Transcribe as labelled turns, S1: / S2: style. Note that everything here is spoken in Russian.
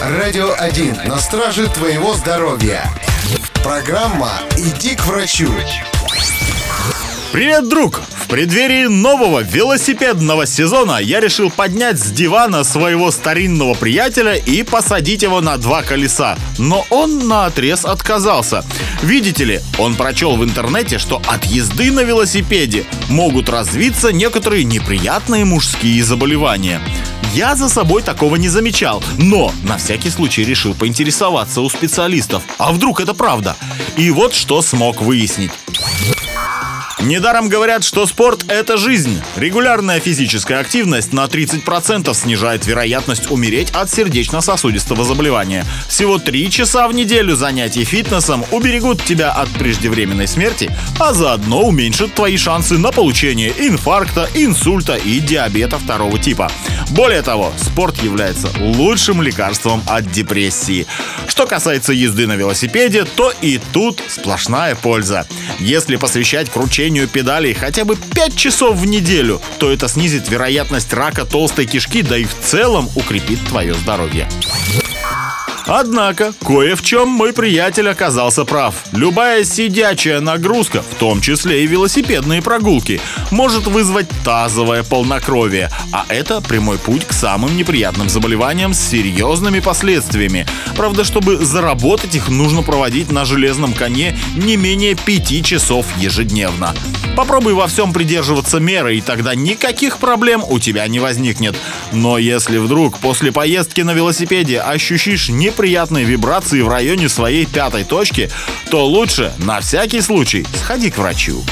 S1: Радио 1 на страже твоего здоровья. Программа «Иди к врачу».
S2: Привет, друг! В преддверии нового велосипедного сезона я решил поднять с дивана своего старинного приятеля и посадить его на два колеса. Но он на отрез отказался. Видите ли, он прочел в интернете, что от езды на велосипеде могут развиться некоторые неприятные мужские заболевания. Я за собой такого не замечал, но на всякий случай решил поинтересоваться у специалистов, а вдруг это правда? И вот что смог выяснить. Недаром говорят, что спорт – это жизнь. Регулярная физическая активность на 30% снижает вероятность умереть от сердечно-сосудистого заболевания. Всего 3 часа в неделю занятий фитнесом уберегут тебя от преждевременной смерти, а заодно уменьшат твои шансы на получение инфаркта, инсульта и диабета второго типа. Более того, спорт является лучшим лекарством от депрессии. Что касается езды на велосипеде, то и тут сплошная польза. Если посвящать кручению педалей хотя бы 5 часов в неделю, то это снизит вероятность рака толстой кишки, да и в целом укрепит твое здоровье. Однако, кое в чем мой приятель оказался прав. Любая сидячая нагрузка, в том числе и велосипедные прогулки, может вызвать тазовое полнокровие, а это прямой путь к самым неприятным заболеваниям с серьезными последствиями. Правда, чтобы заработать их, нужно проводить на железном коне не менее 5 часов ежедневно. Попробуй во всем придерживаться меры, и тогда никаких проблем у тебя не возникнет. Но если вдруг после поездки на велосипеде ощущишь не неприятные вибрации в районе своей пятой точки, то лучше на всякий случай сходи к врачу.